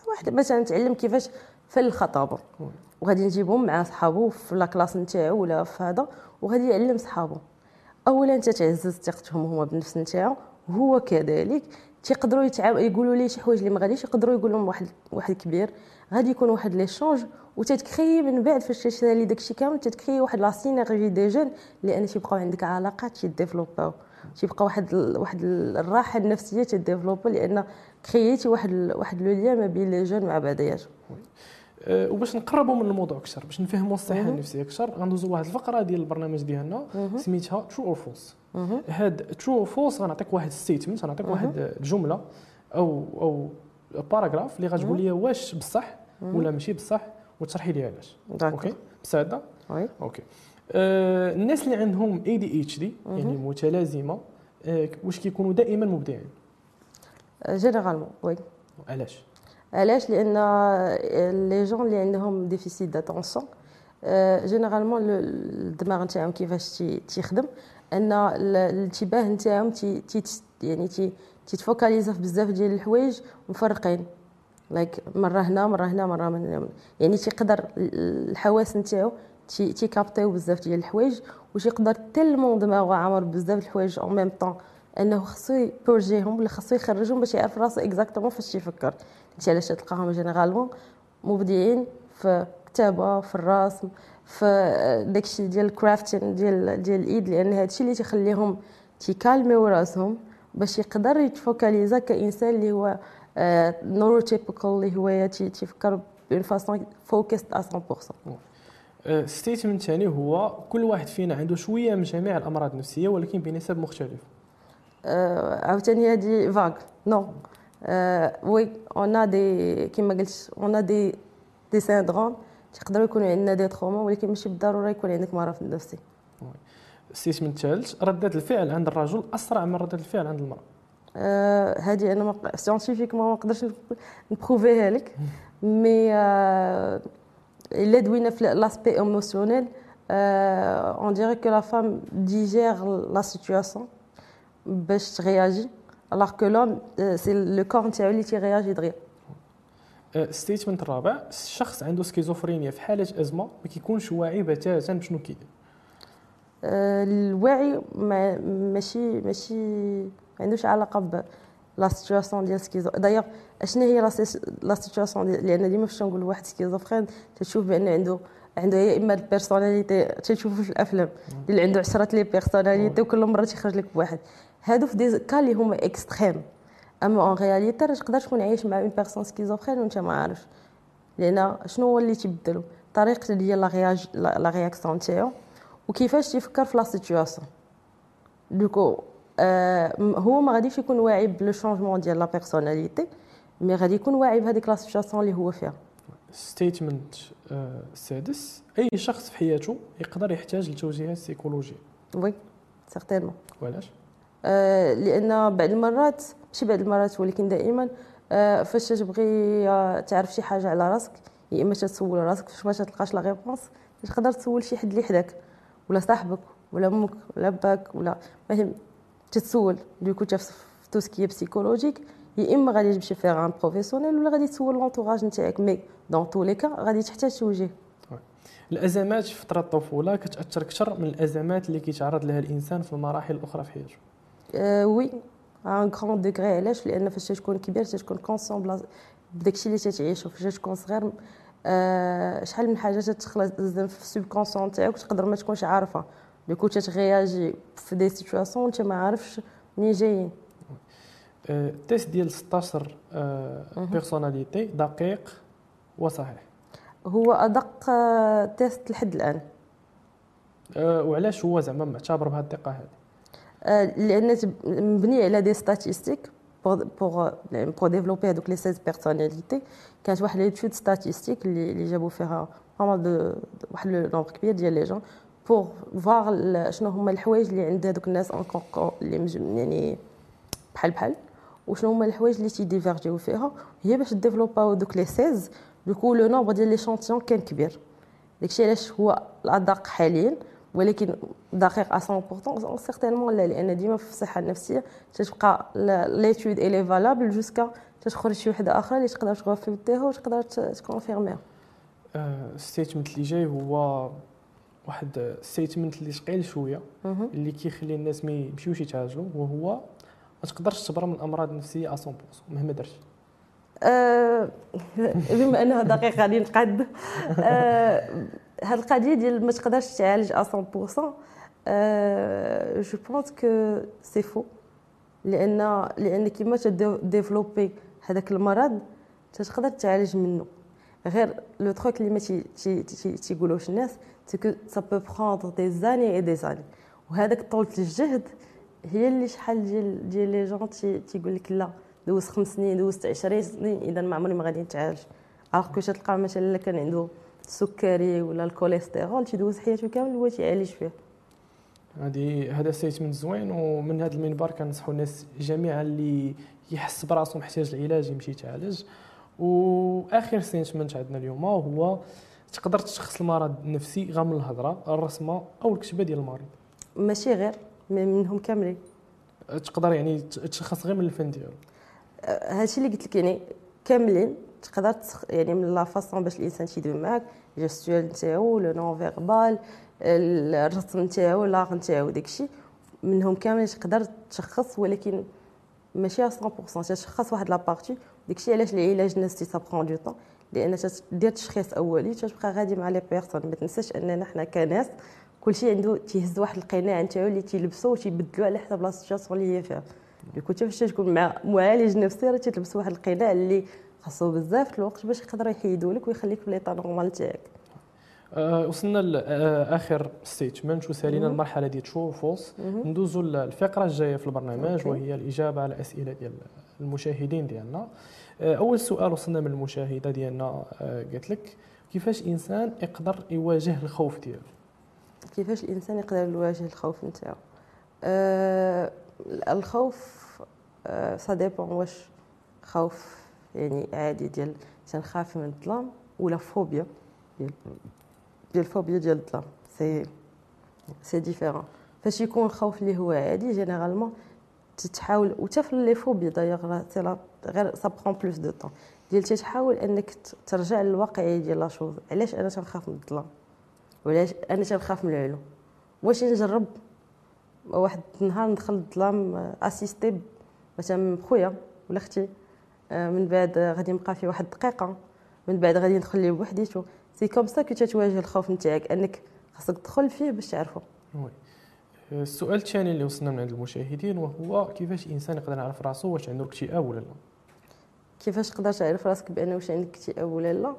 S2: واحد مثلا تعلم كيفاش في الخطابة. وغادي نجيبهم مع صحابو في لا كلاس نتاعو ولا في هذا وغادي يعلم صحابو. اولا انت تعزز ثقتهم هما بالنفس نتاعو وهو كذلك تيقدروا يتعاملوا يقولوا ليه شي حوايج اللي ما غاديش يقدروا يقول لهم واحد واحد كبير. غادي يكون واحد ليشونج وتتكري من بعد فاش تشري داكشي كامل تتكري واحد لا سينيرجي دي جون لأن تيبقاو عندك علاقات تيديفلوباو تيبقى واحد واحد ال- الراحة النفسية تديفلوبا لأن كرييتي واحد واحد لو ليان ما بين لي جون مع بعضياتهم.
S1: وباش نقربوا من الموضوع أكثر باش نفهموا
S2: الصحة.
S1: النفسية أكثر غندوزوا واحد الفقرة ديال البرنامج ديالنا. سميتها ترو اور فولس. هاد ترو اور فولس غنعطيك واحد ستيتمنت غنعطيك واحد الجمله أو أو باراغراف اللي غتقول لي واش بصح ولا ماشي بصح وتشرحي لي علاش. أوكي؟
S2: وي.
S1: أوكي. آه الناس اللي عندهم اي دي اتش دي يعني متلازمة آه واش كيكونوا دائما مبدعين؟
S2: جينيرالمون وي.
S1: علاش؟
S2: علاش؟ لأن لي جون اللي عندهم ديفيسيت داتونسيون جينيرالمون الدماغ نتاعهم كيفاش تي- تيخدم؟ أن ال- الانتباه نتاعهم تي تي يعني تي تيتفوكاليزا في بزاف ديال الحوايج مفرقين. like مرة هنا مرة هنا مرة من هنا يعني تيقدر ال- الحواس نتاعو تي تيكابطيو بزاف ديال الحوايج وتيقدر tellement دماغو عامر بزاف الحوايج en même temps أنه خصو يبورجيهم ولا خصو يخرجهم باش يعرف راسو exactement فاش تيفكر هادشي علاش تلقاهم généralement مبدعين في الكتابه في الرسم في داكشي ديال ال crafting ديال ديال الإيد لأن هادشي اللي تيخليهم تيكالميو راسهم باش يقدر يتفوكاليزا كإنسان اللي هو neurotypical اللي هو تي- تيفكر ب une façon focused 100%
S1: ال statement الثاني هو كل واحد فينا عنده شوية من جميع الأمراض النفسية ولكن بنسب مختلفة.
S2: آه، عاوتاني هادي vrai non oui on dit كيما قلت on dit des syndromes تقدروا يكونوا عندنا des traumas ولكن ماشي بالضرورة يكون عندك مرض نفسي.
S1: ال statement الثالث ردة الفعل عند الرجل أسرع من ردة الفعل عند المرأة.
S2: آه، هادي أنا scientifiquement ما نقدرش نبروفيها لك. mais آه، إلا دوينا في l'aspect émotionnel on dirait que la femme digère la situation باش تغياجي. Alors que l'homme euh, c'est le corps نتاعو اللي تيغياجي دغيا
S1: ال statement الرابع الشخص عنده سكيزوفرينيا في حالة أزمة ما كيكونش واعي بتاتا بشنو كيدير
S2: آه، الوعي ما ماشي ماشي ما عندوش علاقة ب la situation ديال schizo d'ailleurs اشنا هي la ديال لأن ديما فاش نقول واحد schizophrène تشوف بان عنده عنده يا إما ال personnalité تشوفوا في الأفلام اللي عنده عشرة les personnalités وكل مرة تيخرج لك بواحد. هادو في des cas اللي هما extrêmes. أما en réalité راه تقدر تكون عايش مع une personne schizophrène وأنت ما عارفش. لأن شنو هو اللي تيبدلو طريقة ديال la réag la réaction تاعو. وكيفاش تيفكر في la situation donc آه هو ما غاديش يكون واعي ب le changement ديال la personnalité mais غادي يكون واعي بهذيك la situation اللي هو فيها.
S1: statement آه، السادس أي شخص في حياته يقدر يحتاج لتوجيهات سيكولوجيه
S2: oui certainement
S1: وعلاش؟
S2: آه لأن بعض المرات ماشي بعض المرات ولكن دائما آه فاش تبغي آه تعرف شي حاجة على راسك يا إما تسول راسك فاش ما تلقاش la réponse تقدر تسول شي حد اللي حداك ولا صاحبك ولا أمك ولا باك ولا فاهم تتسول. donc في tout ce qui est psychologique يا إما غادي تمشي vers un professionnel ولا غادي تسول l'entourage نتاعك. mais dans tous les cas غادي تحتاج توجيه.
S1: الأزمات في فترة الطفولة كتأثر أكثر من الأزمات اللي كيتعرض لها الإنسان في المراحل الأخرى في حياته.
S2: oui un grand degré علاش لأن فاش تكون كبير تكون conscient بداكشي اللي تتعيشو فاش تكون صغير أه شحال من حاجة تتخلص في ال subconscient تاعك تقدر ما تكونش عارفه donc تتغياجي في des situations انت ما عارفش منين جايين
S1: ال test آه، ديال 16 personality دقيق وصحيح
S2: هو أدق test لحد الآن.
S1: آه، وعلاش هو زعما معتبر بهذه الدقه هذه
S2: آه، لأن مبني على des statistiques pour pour pour développer هذوك les 16 personnalités كانت واحد l'étude statistique اللي اللي جابوا فيها pas mal de واحد le nombre كبير ديال les gens pour voir شنو هما الحوايج اللي عند هذوك الناس اون اللي يعني بحال بحال وشنو هما الحوايج اللي تيديفيرجيو فيها هي باش ديفلوباو دوك les 16 donc le nombre ديال l'échantillon كان كبير داكشي علاش هو الادق حاليا ولكن دقيق 100% certainement لأ لأن ديما في الصحة النفسية تتبقى l'étude elle est valable jusqu'à تخرج شي وحدة أخرى اللي تقدر تغوفيتيها وتقدر تكونفيرميها
S1: statement اللي جاي هو واحد statement اللي ثقيل شوية اللي كيخلي الناس ما يمشيوش يتعالجوا وهو ما تقدرش تبرى من الأمراض النفسية 100% مهما درتي
S2: أه بما أنها دقيقة غادي نقاد أه هاد القضية ديال ما تقدرش تعالج 100% أه je pense que c'est faux لأن لأن كيما تديفلوبي هذاك المرض تقدر تعالج منه. غير le truc اللي ما تيقولوش الناس c'est que ça peut prendre des années et des années وهذاك طولة الجهد هي اللي شحال ديال ديال les gens تيقول لك لا دوز خمس سنين دوزت 20 سنين إذا ما عمري ما غادي نتعالج. alors que تلقى مثلا كان عنده السكري ولا الكوليسترول تيدوز حياته كامل هو تيعالج فيه.
S1: هادي هذا statement زوين ومن هذا المنبر كنصحوا الناس جميعا اللي يحس براسو محتاج العلاج يمشي يتعالج. وآخر statement عندنا اليوم هو تقدر تشخص المرض النفسي غير من الهضرة الرسمة أو الكتابه ديال المريض.
S2: ماشي غير منهم كاملين.
S1: تقدر يعني تشخص غير من الفن ديالو.
S2: هادشي اللي قلت لك يعني كاملين. تقدر يعني من la façon باش الإنسان تيدوي معاك gestuelle نتاعو le non verbal الرسم نتاعو l'art نتاعو داكشي منهم كامل تقدر تشخص ولكن ماشي 100% تشخص واحد la partie داكشي علاش العلاج النفسي ça prend du temps لأن تدير تشخيص أولي تبقى غادي مع les personnes ما تنساش اننا حنا كناس كلشي عنده تيهز واحد القناع نتاعو اللي تيلبسو وتيبدلو على حسب la situation اللي هي فيها. donc حتى تكون مع معالج نفسي راه تلبس واحد القناع اللي خاصو بزاف الوقت باش يقدروا يحيدوا لك ويخليك في l'état normal تاعك.
S1: أه وصلنا لاخر statement وسالينا المرحلة ديال true false ندوزو للفقره الجاية في البرنامج وهي الإجابة على الاسئله ديال المشاهدين ديالنا. أه أول سؤال وصلنا من المشاهدة ديالنا أه قالت لك كيفاش إنسان يقدر يواجه الخوف ديالو؟
S2: كيفاش الانسان يقدر يواجه الخوف نتاعو؟ أه الخوف أه ça dépend واش خوف يعني عادي ديال تنخاف من الظلام ولا phobie ديال ديال ال phobie ديال الظلام. c'est c'est différent فاش يكون الخوف اللي هو عادي généralement تتحاول وتا في les phobies d'ailleurs c'est غير ça prend plus de temps ديال تتحاول إنك ترجع للواقعيه ديال la chose علاش أنا تنخاف من الظلام؟ وعلاش أنا تنخاف من العلو؟ واش نجرب؟ واحد النهار ندخل الظلام assisté مثلا من خويا ولا أختي. آه، من بعد غادي نبقى فيه واحد الدقيقة. من بعد غادي ندخل ليه بوحديتو c'est comme ça que تتواجه الخوف نتاعك أنك خاصك تدخل فيه باش تعرفو
S1: oui السؤال الثاني اللي وصلنا من عند المشاهدين وهو كيفاش الإنسان يقدر يعرف راسو واش عنده اكتئاب ولا لا؟
S2: كيفاش تقدر تعرف راسك بان واش عندك اكتئاب ولا لا؟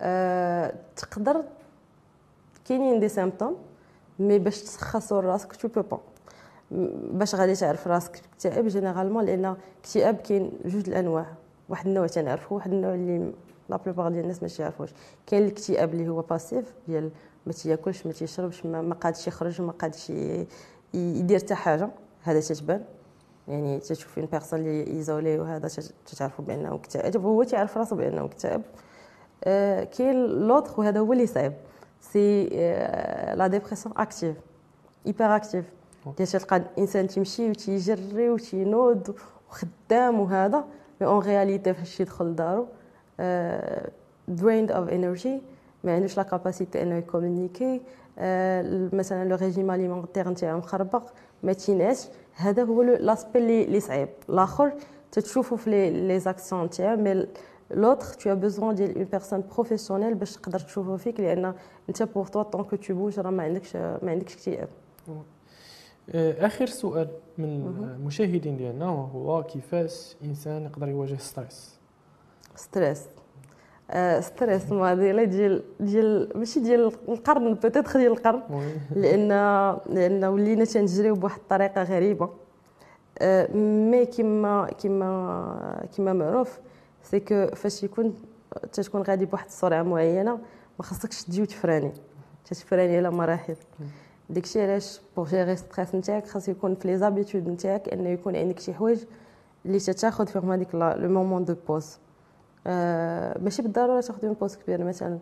S2: أه تقدر كاينين des symptômes mais باش تشخصوا راسك tu peux pas باش غادي تعرف راسك اكتئاب généralement لأن اكتئاب كاين جوج الأنواع. واحد النوع تنعرفو واحد النوع اللي la plupart ديال الناس ما يعرفوش كاين الاكتئاب اللي هو passif ديال ما تياكلش ما تيشربش ما قادش يخرج ما قادش يدير حتى حاجة. هذا تتبان. يعني تشوفي personne اللي isolée وهذا تعرفوا بأنه اكتئب هو تعرف راسو بأنه اكتئب آه كاين l'autre وهذا هو اللي صعيب. c'est آه la dépression active hyperactive تلقى الإنسان تيمشي وتيجري وتينوض وخدام وهذا. mais en réalité فاش يدخل لدارو drained of energy ما عندوش la capacité إنه يcommuniquer آه مثلا le régime alimentaire نتاعو مخربق ما تينعاش. هذا هو l'aspect اللي صعيب. الآخر تتشوفوا في les actions نتاعو mais l'autre t'as besoin ديال une personne professionnelle باش تقدر تشوفه فيك لأن أنت pour toi tant que tu bouges راه ما عندكش ما عندكش اكتئاب.
S1: آخر سؤال من المشاهدين ديالنا وهو كيفاش الانسان يقدر يواجه stress
S2: ستريس آه stress معضله ديال ديال ماشي ديال القرن peut-être ديال القرن. لأن لأن ولينا تنجريو بواحد الطريقة غريبة. آه mais كما كما كما معروف c'est que فاش يكون تتكون غادي بواحد السرعة معينة ما خصكش تجي وت freiner. تت freiner على مراحل. داكشي علاش pour gérer stress نتاعك خاص يكون في les habitudes نتاعك إنه يكون عندك شي حوايج اللي تتاخذ فيهم هذيك le moment de pause آه ماشي بالضرورة تاخذ une pause كبير مثلا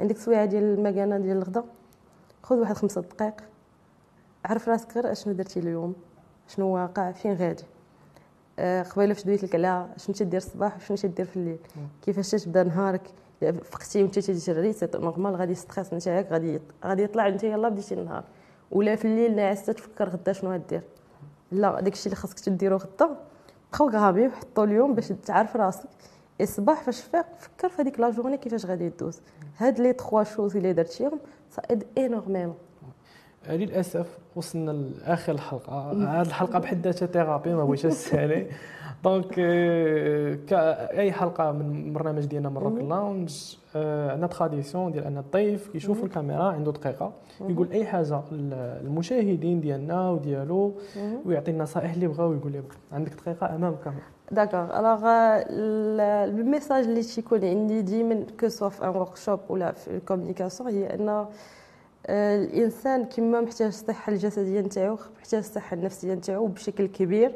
S2: عندك سويعه ديال المكانة ديال الغدا خذ واحد خمسة دقائق عرف راسك غير أشنو درتي اليوم شنو واقع فين غادي. آه قبيلة فاش دويت لك على شنو تدير الصباح وشنو تدير في الليل. كيفاش تبدا نهارك؟ فقتي وأنت تجري c'est normal غادي stress نتاعك غادي غادي يطلع أنت يلاه بديتي النهار. ولا في الليل ناعسه تفكر غدا شنو غدير؟ لا داكشي اللي خاصك تديرو غدا بـ programme وحطو اليوم باش تعرف راسك الصباح فاش فيق فكر في هذيك la journée كيفاش غادي دوز هاد les trois choses اللي درتيهم ça aide
S1: énormément للأسف وصلنا لآخر الحلقة. هذه الحلقة بحد ذاتها thérapie ما بغيتش نسالي donc كاع حلقة من برنامج ديالنا Moroccan Lounge عندنا tradition ديال أن الضيف كيشوف الكاميرا عنده دقيقة يقول أي حاجة للمشاهدين ديالنا وديالو ويعطي النصائح اللي بغاو يقول لهم عندك دقيقة أمام الكاميرا.
S2: d'accord alors ال message اللي تيكون عندي ديما que ce soit في un workshop ولا في ال communication هي ان الإنسان كما محتاج الصحه الجسدية نتاعو محتاج الصحه النفسية نتاعو بشكل كبير.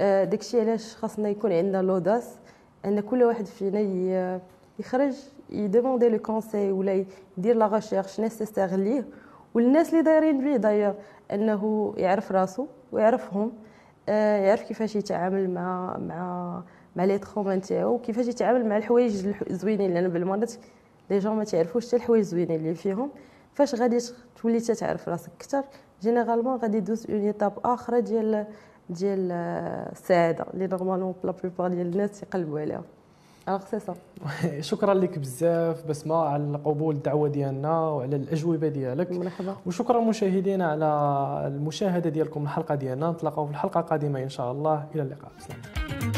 S2: داكشي علاش خاصنا يكون عندنا l'audace أن كل واحد فينا يخرج ي demander le conseil ولا يدير la recherche nécessaire ليه. والناس اللي دايرين بيه داير أنه يعرف راسو ويعرفهم. يعرف كيفاش يتعامل مع مع مع les traumas نتاعو وكيفاش يتعامل مع الحوايج الزوينين. لأن بالمرات les gens ما تعرفوش حتى الحوايج الزوينين اللي فيهم. فاش غادي تولي تتعرف راسك أكثر généralement غادي دوز une étape أخرى ديال ديال السعادة اللي normalement la plupart ديال الناس يقلبوا عليها. الوغ سي سا
S1: شكرا لك بزاف بسمة على قبول الدعوة ديالنا وعلى الأجوبة ديالك.
S2: مرحبا.
S1: وشكرا مشاهدينا على المشاهدة ديالكم الحلقة ديالنا. نتلاقاو في الحلقة القادمة إن شاء الله. إلى اللقاء. سلام